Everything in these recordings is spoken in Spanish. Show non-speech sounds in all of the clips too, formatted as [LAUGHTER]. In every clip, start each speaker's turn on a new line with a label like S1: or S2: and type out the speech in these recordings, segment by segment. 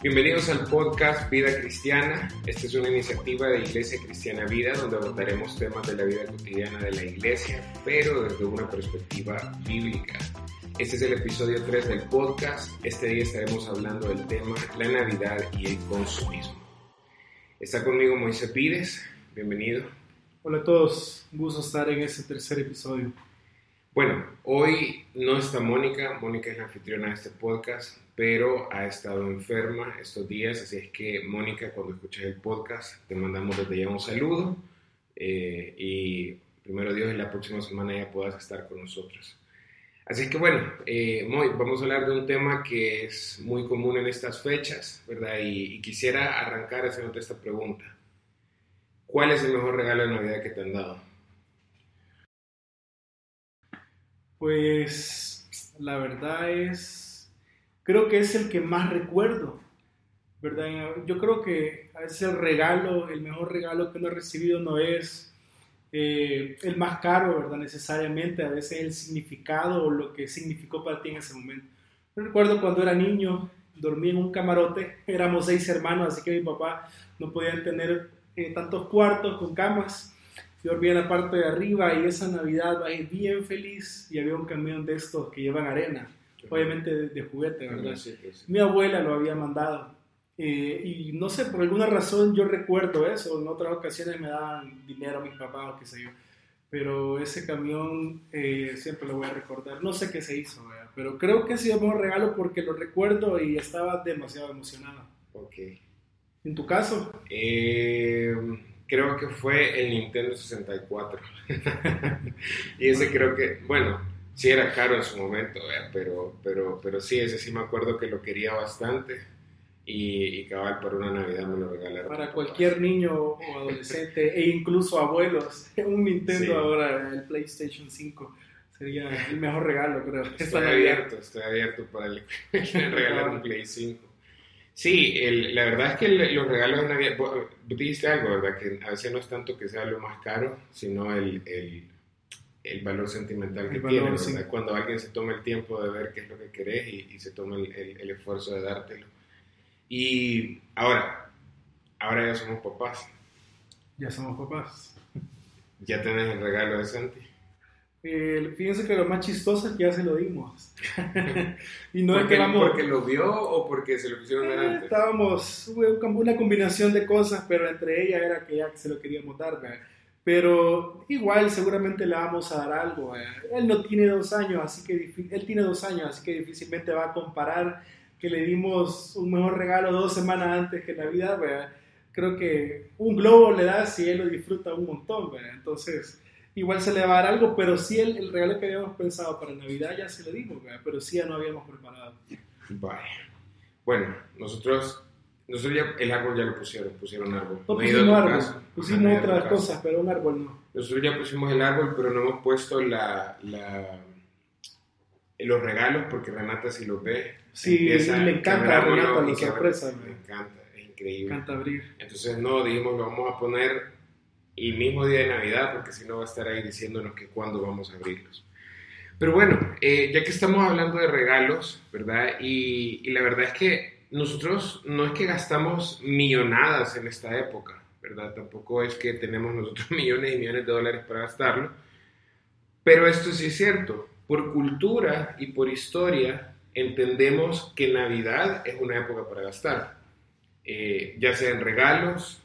S1: Bienvenidos al podcast Vida Cristiana. Esta es una iniciativa de Iglesia Cristiana Vida donde abordaremos temas de la vida cotidiana de la iglesia, pero desde una perspectiva bíblica. Este es el episodio 3 del podcast. Este día estaremos hablando del tema la Navidad y el consumismo. Está conmigo Moisés Pires. Bienvenido.
S2: Hola a todos, un gusto estar en este tercer episodio.
S1: Bueno, hoy no está Mónica, Mónica es la anfitriona de este podcast, pero ha estado enferma estos días, así es que Mónica, cuando escuches el podcast, te mandamos desde ya un saludo eh, y primero Dios, en la próxima semana ya puedas estar con nosotros. Así que bueno, eh, vamos a hablar de un tema que es muy común en estas fechas, ¿verdad? Y, y quisiera arrancar haciéndote esta pregunta. ¿Cuál es el mejor regalo de Navidad que te han dado?
S2: Pues la verdad es, creo que es el que más recuerdo, ¿verdad? Yo creo que veces el regalo, el mejor regalo que uno ha recibido no es eh, el más caro, ¿verdad? Necesariamente, a veces el significado o lo que significó para ti en ese momento. Recuerdo cuando era niño, dormí en un camarote, [LAUGHS] éramos seis hermanos, así que mi papá no podía tener eh, tantos cuartos con camas yo dormía en la parte de arriba y esa Navidad bajé bien feliz y había un camión de estos que llevan arena, obviamente de, juguete, ¿verdad? Mi abuela lo había mandado. Eh, y no sé, por alguna razón yo recuerdo eso. En otras ocasiones me daban dinero a mis papás o qué sé yo. Pero ese camión eh, siempre lo voy a recordar. No sé qué se hizo, pero creo que ha sido un regalo porque lo recuerdo y estaba demasiado emocionado.
S1: Ok.
S2: ¿En tu caso?
S1: Eh creo que fue el Nintendo 64. [LAUGHS] y ese creo que, bueno, sí era caro en su momento, pero, pero, pero sí, ese sí me acuerdo que lo quería bastante. Y, y cabal para una Navidad me lo regalaron.
S2: Para cualquier niño o adolescente e incluso abuelos, [LAUGHS] un Nintendo ahora, el PlayStation 5 sería el mejor regalo, creo.
S1: Estoy abierto, estoy abierto para el, [LAUGHS] regalar un Play 5. Sí, la verdad es que los regalos de Navidad, vos dijiste algo, ¿verdad? Que a veces no es tanto que sea lo más caro, sino el, el, valor sentimental que tiene, ¿verdad? Cuando alguien se toma el tiempo de ver qué es lo que querés y, se toma el, el, esfuerzo de dártelo. Y ahora, ahora ya somos papás.
S2: Ya somos papás.
S1: Ya tenés el regalo de Santi.
S2: Eh, fíjense que lo más chistoso es que ya se lo dimos. [LAUGHS]
S1: y no es que vamos... ¿Porque lo vio o porque se lo quisieron dar antes?
S2: Estábamos, una combinación de cosas, pero entre ellas era que ya se lo queríamos dar. Pero igual seguramente le vamos a dar algo. Él no tiene dos años, así que él tiene dos años, así que difícilmente va a comparar que le dimos un mejor regalo dos semanas antes que Navidad. Creo que un globo le da si él lo disfruta un montón. Entonces igual se le va a dar algo, pero sí el, el, regalo que habíamos pensado para Navidad ya se lo dimos, pero sí ya no habíamos preparado.
S1: Vaya. Bueno, nosotros, nosotros ya el árbol ya lo pusieron, pusieron árbol.
S2: No, pusimos árbol, pusimos otras cosas, pero un árbol no.
S1: Nosotros ya pusimos el árbol, pero no hemos puesto la, la los regalos porque Renata si lo ve.
S2: Sí, le encanta a Renata la sorpresa.
S1: Me encanta, es increíble.
S2: Me encanta abrir.
S1: Entonces no, dijimos, lo vamos a poner el mismo día de Navidad, porque si no va a estar ahí diciéndonos que cuándo vamos a abrirlos. Pero bueno, eh, ya que estamos hablando de regalos, ¿verdad? Y, la verdad es que nosotros no es que gastamos millonadas en esta época, ¿verdad? Tampoco es que tenemos nosotros [LAUGHS] millones y millones de dólares para gastarlo. Pero esto sí es cierto. Por cultura y por historia entendemos que Navidad es una época para gastar. Eh, ya sea en regalos,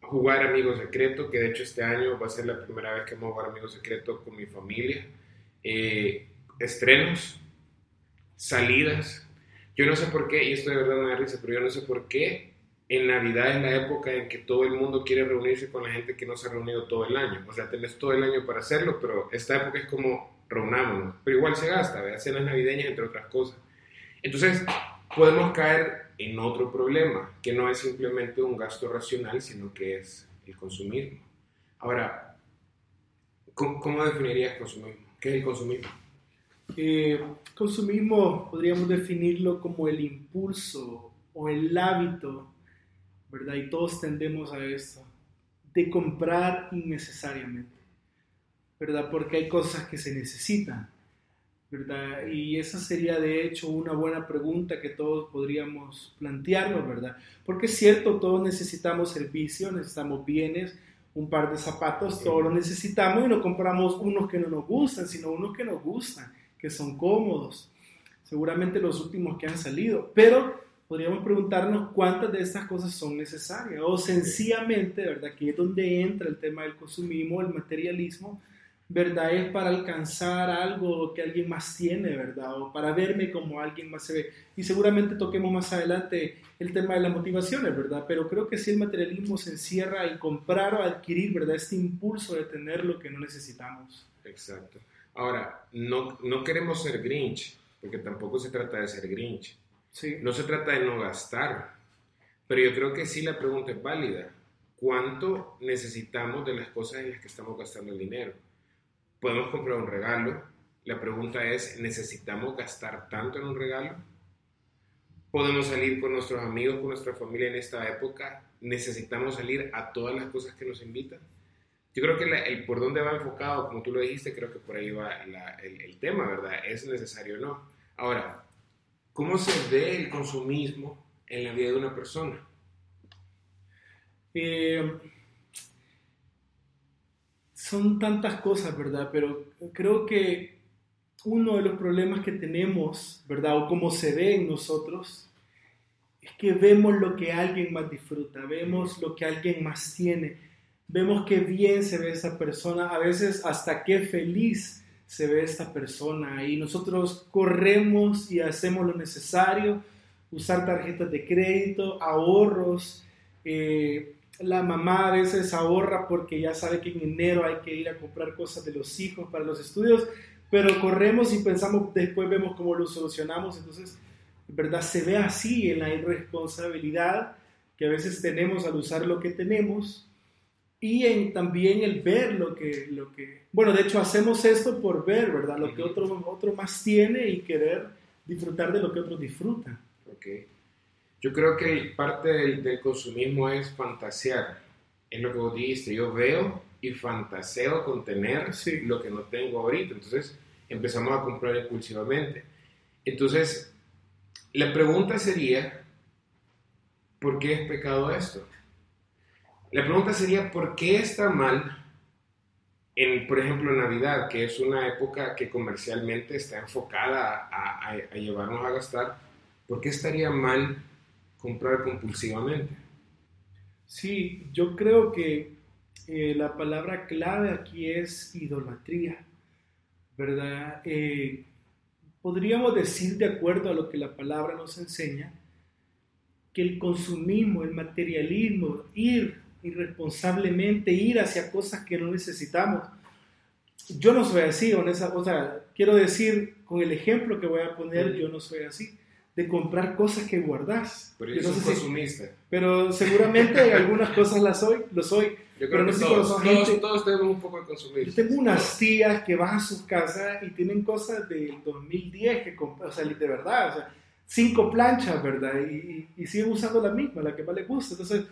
S1: jugar Amigo Secreto, que de hecho este año va a ser la primera vez que vamos a jugar Amigo Secreto con mi familia. Eh, estrenos, salidas. Yo no sé por qué, y esto de verdad me da risa, pero yo no sé por qué en Navidad es la época en que todo el mundo quiere reunirse con la gente que no se ha reunido todo el año. O sea, tenés todo el año para hacerlo, pero esta época es como reunámonos. Pero igual se gasta, ¿verdad? cenas navideñas, entre otras cosas. Entonces, podemos caer en otro problema, que no es simplemente un gasto racional, sino que es el consumismo. Ahora, ¿cómo, definirías consumismo? ¿Qué es el consumismo?
S2: Eh, consumismo podríamos definirlo como el impulso o el hábito, ¿verdad? Y todos tendemos a esto, de comprar innecesariamente, ¿verdad? Porque hay cosas que se necesitan ¿verdad? Y esa sería de hecho una buena pregunta que todos podríamos plantearnos, ¿verdad? Porque es cierto, todos necesitamos servicios, necesitamos bienes, un par de zapatos, todos lo necesitamos y no compramos unos que no nos gustan, sino unos que nos gustan, que son cómodos. Seguramente los últimos que han salido, pero podríamos preguntarnos cuántas de estas cosas son necesarias o sencillamente, ¿verdad? Que es donde entra el tema del consumismo, el materialismo, ¿verdad? Es para alcanzar algo que alguien más tiene, ¿verdad? O para verme como alguien más se ve. Y seguramente toquemos más adelante el tema de las motivaciones, ¿verdad? Pero creo que si el materialismo se encierra en comprar o adquirir, ¿verdad? Este impulso de tener lo que no necesitamos.
S1: Exacto. Ahora, no, no queremos ser Grinch, porque tampoco se trata de ser Grinch. Sí. No se trata de no gastar. Pero yo creo que sí la pregunta es válida. ¿Cuánto necesitamos de las cosas en las que estamos gastando el dinero? podemos comprar un regalo. La pregunta es, ¿necesitamos gastar tanto en un regalo? ¿Podemos salir con nuestros amigos, con nuestra familia en esta época? ¿Necesitamos salir a todas las cosas que nos invitan? Yo creo que el por dónde va enfocado, como tú lo dijiste, creo que por ahí va el, el, tema, ¿verdad? ¿Es necesario o no? Ahora, ¿cómo se ve el consumismo en la vida de una persona?
S2: Eh, son tantas cosas, ¿verdad? Pero creo que uno de los problemas que tenemos, ¿verdad? O como se ve en nosotros, es que vemos lo que alguien más disfruta, vemos lo que alguien más tiene, vemos qué bien se ve esa persona, a veces hasta qué feliz se ve esta persona y nosotros corremos y hacemos lo necesario, usar tarjetas de crédito, ahorros, eh, la mamá a veces ahorra porque ya sabe que en enero hay que ir a comprar cosas de los hijos para los estudios, pero corremos y pensamos, después vemos cómo lo solucionamos, entonces, ¿verdad? Se ve así en la irresponsabilidad que a veces tenemos al usar lo que tenemos y en también el ver lo que, lo que, bueno, de hecho hacemos esto por ver, ¿verdad? Lo que otro, otro más tiene y querer disfrutar de lo que otros disfrutan.
S1: Okay. Yo creo que parte del, consumismo es fantasear. Es lo que vos dijiste. Yo veo y fantaseo con tener lo que no tengo ahorita. Entonces empezamos a comprar impulsivamente. Entonces, la pregunta sería, ¿por qué es pecado esto? La pregunta sería, ¿por qué está mal en, por ejemplo, Navidad, que es una época que comercialmente está enfocada a, a llevarnos a gastar? ¿Por qué estaría mal comprar compulsivamente.
S2: Sí, yo creo que eh, la palabra clave aquí es idolatría, ¿verdad? Eh, podríamos decir, de acuerdo a lo que la palabra nos enseña, que el consumismo, el materialismo, ir irresponsablemente, ir hacia cosas que no necesitamos. Yo no soy así, o sea, quiero decir, con el ejemplo que voy a poner, yo no soy así de comprar cosas que guardas.
S1: Pero yo, soy consumista.
S2: pero seguramente algunas cosas las soy, lo soy.
S1: Yo creo que todos, todos, tenemos un poco de consumir.
S2: Yo tengo unas tías que van a sus casas y tienen cosas del 2010 que compran, o sea, de verdad, o sea, cinco planchas, ¿verdad? Y, y, siguen usando la misma, la que más les gusta. Entonces,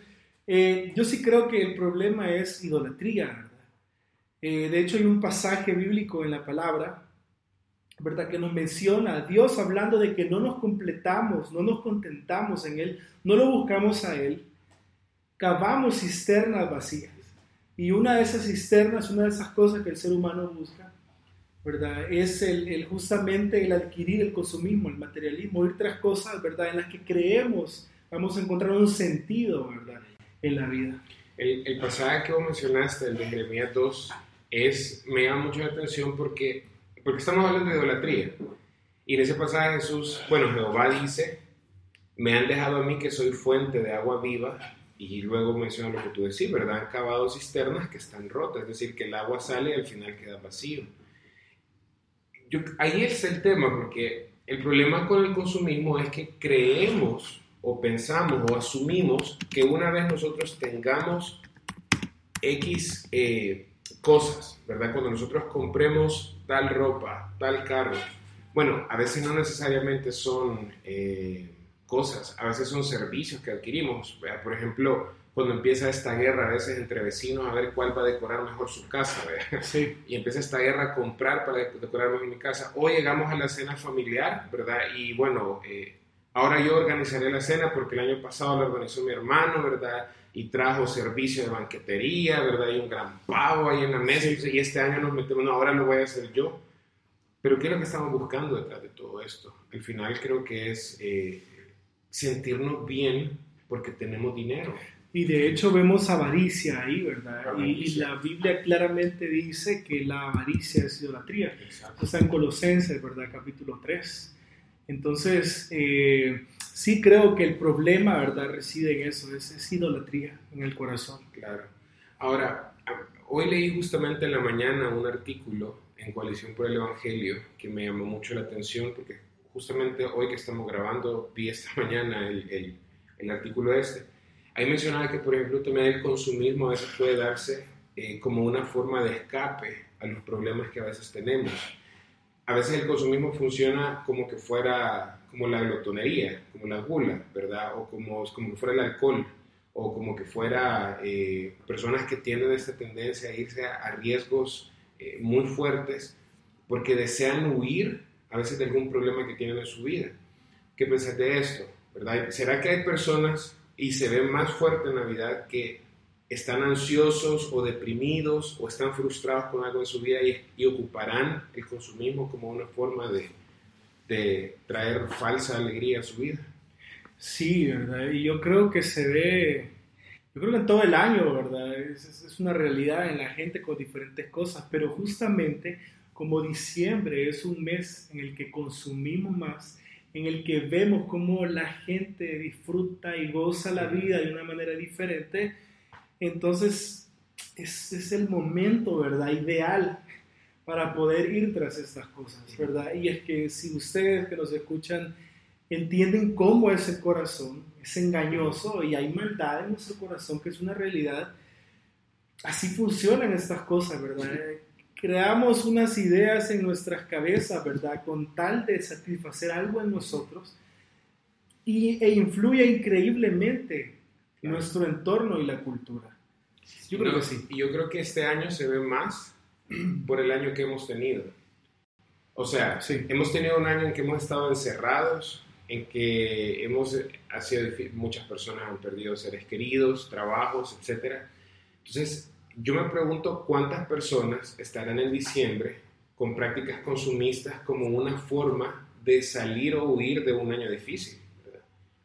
S2: eh, yo sí creo que el problema es idolatría. Eh, de hecho, hay un pasaje bíblico en la palabra ¿verdad? Que nos menciona a Dios hablando de que no nos completamos, no nos contentamos en Él, no lo buscamos a Él, cavamos cisternas vacías. Y una de esas cisternas, una de esas cosas que el ser humano busca, ¿verdad? Es el, justamente el adquirir el consumismo, el materialismo, ir tras cosas, ¿verdad? En las que creemos vamos a encontrar un sentido, ¿verdad? En la vida.
S1: El, el pasaje que vos mencionaste, el de Jeremías 2, es, me llama mucho la atención porque porque estamos hablando de idolatría. Y en ese pasaje Jesús, bueno, Jehová dice, me han dejado a mí que soy fuente de agua viva, y luego menciona lo que tú decís, ¿verdad? Han cavado cisternas que están rotas, es decir, que el agua sale y al final queda vacío. Yo, ahí es el tema, porque el problema con el consumismo es que creemos o pensamos o asumimos que una vez nosotros tengamos X eh, cosas, ¿verdad? Cuando nosotros compremos tal ropa, tal carro, bueno, a veces no necesariamente son eh, cosas, a veces son servicios que adquirimos. Por ejemplo, cuando empieza esta guerra a veces entre vecinos a ver cuál va a decorar mejor su casa, Sí. [LAUGHS] Y empieza esta guerra a comprar para decorar mejor mi casa. O llegamos a la cena familiar, ¿verdad? Y bueno, eh, ahora yo organizaré la cena porque el año pasado la organizó mi hermano, ¿verdad? Y trajo servicio de banquetería, ¿verdad? Y un gran pavo ahí en la mesa. Y este año nos metemos, no, ahora lo voy a hacer yo. Pero ¿qué es lo que estamos buscando detrás de todo esto? Al final creo que es eh, sentirnos bien porque tenemos dinero.
S2: Y de hecho vemos avaricia ahí, ¿verdad? Y, la Biblia claramente dice que la avaricia es idolatría. Exacto. Está en Colosenses, ¿verdad? Capítulo 3. Entonces, eh, sí creo que el problema, ¿verdad? Reside en eso, es, es, idolatría en el corazón.
S1: Claro. Ahora, hoy leí justamente en la mañana un artículo en Coalición por el Evangelio que me llamó mucho la atención porque justamente hoy que estamos grabando vi esta [LAUGHS] mañana el, el, artículo este Ahí mencionaba que, por ejemplo, también el consumismo a veces puede darse eh, como una forma de escape a los problemas que a veces tenemos. A veces el consumismo funciona como que fuera como la glotonería, como la gula, ¿verdad? O como, como que fuera el alcohol, o como que fuera eh, personas que tienen esta tendencia a irse a, riesgos eh, muy fuertes porque desean huir a veces de algún problema que tienen en su vida. ¿Qué pensás de esto? ¿verdad? ¿Será que hay personas y se ve más fuerte en Navidad que están ansiosos o deprimidos o están frustrados con algo en su vida y, ocuparán el consumismo como una forma de, de, traer falsa alegría a su vida.
S2: Sí, ¿verdad? Y yo creo que se ve, yo creo que en todo el año, ¿verdad? Es, es una realidad en la gente con diferentes cosas, pero justamente como diciembre es un mes en el que consumimos más, en el que vemos cómo la gente disfruta y goza la vida de una manera diferente, entonces es, es el momento, ¿verdad? Ideal para poder ir tras estas cosas, ¿verdad? Y es que si ustedes que nos escuchan entienden cómo es el corazón, es engañoso y hay maldad en nuestro corazón, que es una realidad, así funcionan estas cosas, ¿verdad? creamos unas ideas en nuestras cabezas, ¿verdad? Con tal de satisfacer algo en nosotros y, e influye increíblemente nuestro entorno y la cultura.
S1: Yo creo que sí. Y yo creo que este año se ve más [CLEARS THROAT] por el año que hemos tenido. O sea, sí. hemos tenido un año en que hemos estado encerrados, en que hemos ha sido muchas personas han perdido seres queridos, trabajos, etc. Entonces, yo me pregunto cuántas personas estarán en diciembre con prácticas consumistas como una forma de salir o huir de un año difícil.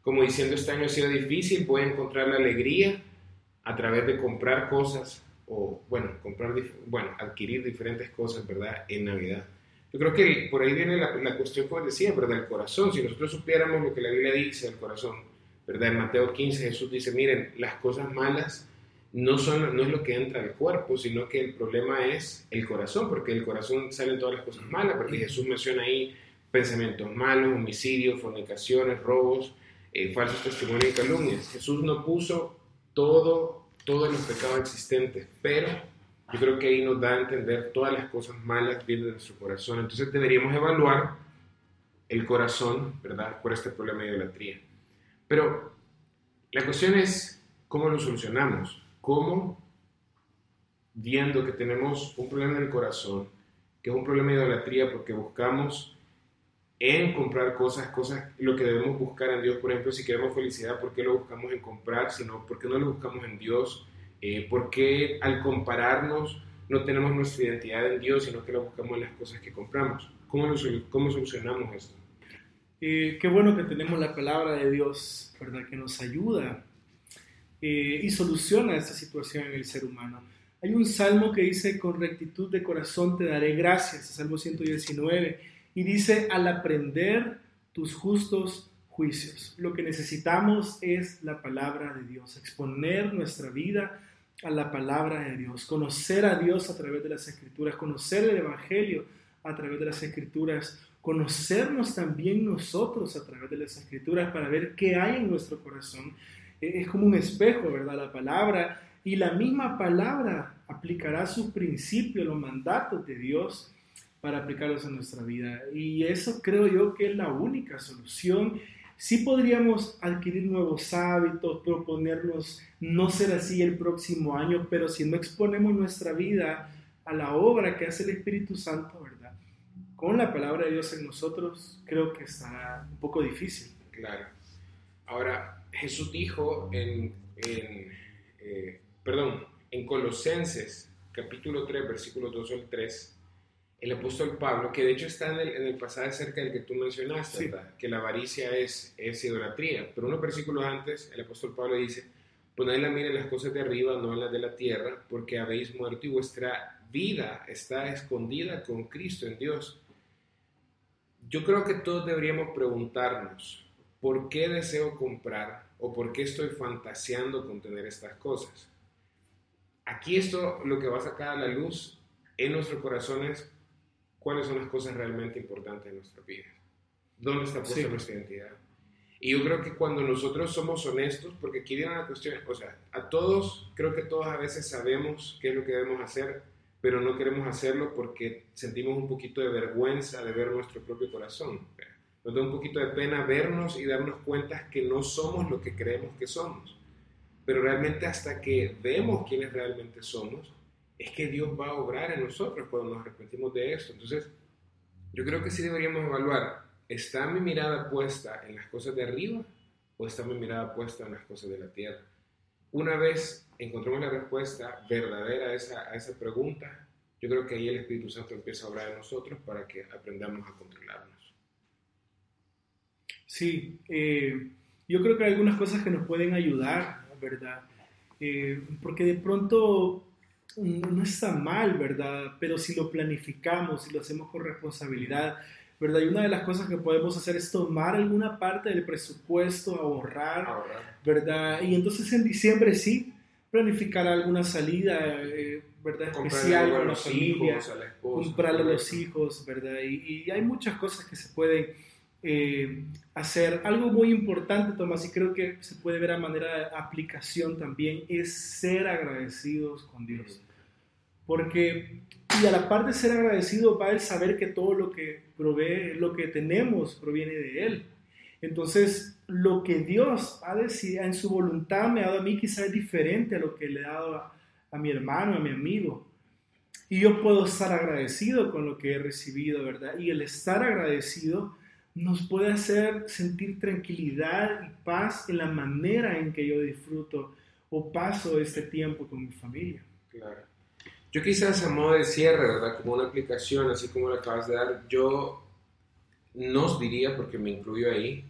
S1: Como diciendo, este año ha sido difícil, voy a encontrar la alegría a través de comprar cosas o, bueno, comprar, bueno, adquirir diferentes cosas, ¿verdad? En Navidad. Yo creo que por ahí viene la, la cuestión, como decía, ¿verdad? El corazón. Si nosotros supiéramos lo que la Biblia dice del corazón, ¿verdad? En Mateo 15 Jesús dice, miren, las cosas malas no, son, no es lo que entra al cuerpo, sino que el problema es el corazón, porque el corazón salen todas las cosas malas, porque Jesús menciona ahí pensamientos malos, homicidios, fornicaciones, robos, eh, falsos testimonios y calumnias. Jesús no puso todo, todos los pecados existentes, pero yo creo que ahí nos da a entender todas las cosas malas vienen de nuestro corazón. Entonces deberíamos evaluar el corazón, ¿verdad?, por este problema de idolatría. Pero la cuestión es, ¿cómo lo solucionamos? cómo viendo que tenemos un problema en el corazón, que es un problema de idolatría porque buscamos en comprar cosas, cosas, lo que debemos buscar en Dios, por ejemplo, si queremos felicidad, ¿por qué lo buscamos en comprar? Sino, ¿por qué no lo buscamos en Dios? Eh, ¿Por qué al compararnos no tenemos nuestra identidad en Dios, sino que lo buscamos en las cosas que compramos? ¿Cómo, cómo solucionamos esto?
S2: Eh, qué bueno que tenemos la palabra de Dios, ¿verdad? Que nos ayuda eh, y soluciona esta situación en el ser humano. Hay un salmo que dice, con rectitud de corazón te daré gracias, Salmo 119, y dice, al aprender tus justos juicios. Lo que necesitamos es la palabra de Dios, exponer nuestra vida a la palabra de Dios, conocer a Dios a través de las escrituras, conocer el Evangelio a través de las escrituras, conocernos también nosotros a través de las escrituras para ver qué hay en nuestro corazón. E, es como un espejo, ¿verdad? La palabra y la misma palabra aplicará sus principios, los mandatos de Dios para aplicarlos en nuestra vida. Y eso creo yo que es la única solución. Sí podríamos adquirir nuevos hábitos, proponernos no ser así el próximo año, pero si no exponemos nuestra vida a la obra que hace el Espíritu Santo, ¿verdad? Con la palabra de Dios en nosotros, creo que estará un poco difícil.
S1: Claro. Ahora, Jesús dijo en, eh, perdón, en Colosenses capítulo 3, versículos 2 al 3, el apóstol Pablo, que de hecho está en el, en el pasaje acerca del que tú mencionaste, que la avaricia es, es idolatría, pero unos versículos antes el apóstol Pablo dice, poned la mira en las cosas de arriba, no en las de la tierra, porque habéis muerto y vuestra vida está escondida con Cristo en Dios. Yo creo que todos deberíamos preguntarnos, ¿por qué deseo comprar o por qué estoy fantaseando con tener estas cosas? Aquí esto lo que va a sacar a la luz en nuestros corazones cuáles son las cosas realmente importantes en nuestra vida. ¿Dónde está puesta nuestra identidad? Y yo creo que cuando nosotros somos honestos, porque aquí viene una cuestión, o sea, a todos, creo que todos a veces sabemos qué es lo que debemos hacer, pero no queremos hacerlo porque sentimos un poquito de vergüenza de ver nuestro propio corazón. Nos da un poquito de pena vernos y darnos cuenta que no somos lo que creemos que somos. Pero realmente hasta que vemos quiénes realmente somos, es que Dios va a obrar en nosotros cuando nos arrepentimos de esto. Entonces, yo creo que sí deberíamos evaluar, ¿está mi mirada puesta en las cosas de arriba o está mi mirada puesta en las cosas de la tierra? Una vez encontremos la respuesta verdadera a esa, a esa pregunta, yo creo que ahí el Espíritu Santo empieza a obrar en nosotros para que aprendamos a controlarnos.
S2: Sí, eh, yo creo que hay algunas cosas que nos pueden ayudar, ¿verdad? Eh, porque de pronto no está mal, ¿verdad? Pero si lo planificamos, si lo hacemos con responsabilidad, ¿verdad? Y una de las cosas que podemos hacer es tomar alguna parte del presupuesto, ahorrar, ¿verdad? Y entonces en diciembre sí, planificar alguna salida, eh, ¿verdad? Especial con la familia, comprarle a los hijos, ¿verdad? Y, y, hay muchas cosas que se pueden eh, hacer. Algo muy importante, Tomás, y creo que se puede ver a manera de aplicación también, es ser agradecidos con Dios. Porque, y a la par de ser agradecido, va el saber que todo lo que provee, lo que tenemos, proviene de Él. Entonces, lo que Dios ha decidido en su voluntad me ha dado a mí quizás es diferente a lo que le ha dado a, a mi hermano, a mi amigo. Y yo puedo estar agradecido con lo que he recibido, ¿verdad? Y el estar agradecido nos puede hacer sentir tranquilidad y paz en la manera en que yo disfruto o paso este tiempo con mi familia.
S1: Claro. Yo quizás a modo de cierre, ¿verdad? Como una aplicación, así como la acabas de dar, yo nos diría, porque me incluyo ahí,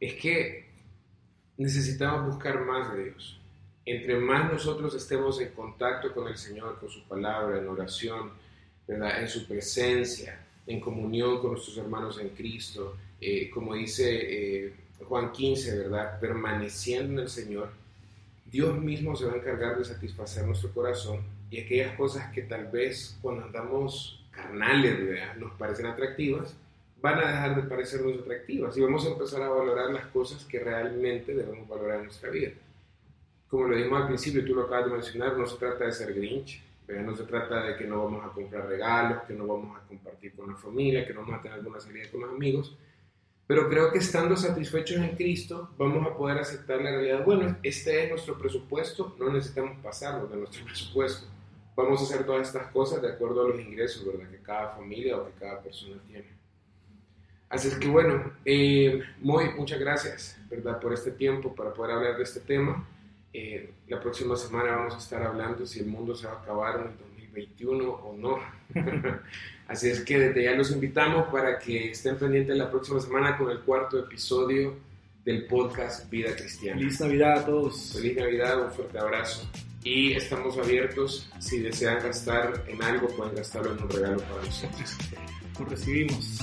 S1: es que necesitamos buscar más de Dios. Entre más nosotros estemos en contacto con el Señor, con su palabra, en oración, ¿verdad? En su presencia, en comunión con nuestros hermanos en Cristo, eh, como dice eh, Juan 15, ¿verdad? Permaneciendo en el Señor, Dios mismo se va a encargar de satisfacer nuestro corazón y aquellas cosas que tal vez cuando andamos carnales ¿verdad? nos parecen atractivas, van a dejar de parecernos atractivas y vamos a empezar a valorar las cosas que realmente debemos valorar en nuestra vida. Como lo dijimos al principio, tú lo acabas de mencionar, no se trata de ser grinch, no se trata de que no vamos a comprar regalos, que no vamos a compartir con la familia, que no vamos a tener alguna salida con los amigos. Pero creo que estando satisfechos en Cristo, vamos a poder aceptar la realidad. Bueno, este es nuestro presupuesto, no necesitamos pasarlo de nuestro [LAUGHS] presupuesto. Vamos a hacer todas estas cosas de acuerdo a los ingresos, ¿verdad? Que cada familia o que cada persona tiene. Así es que bueno, eh, muy, muchas gracias, ¿verdad? Por este tiempo para poder hablar de este tema. Eh, la próxima semana vamos a estar hablando si el mundo se va a acabar en el 2021 o no. [LAUGHS] Así es que desde ya los invitamos para que estén pendientes la próxima semana con el cuarto episodio del podcast Vida Cristiana.
S2: Feliz Navidad a todos.
S1: Feliz Navidad, un fuerte abrazo. Y estamos abiertos, si desean gastar en algo, pueden gastarlo en un regalo para nosotros.
S2: Lo recibimos.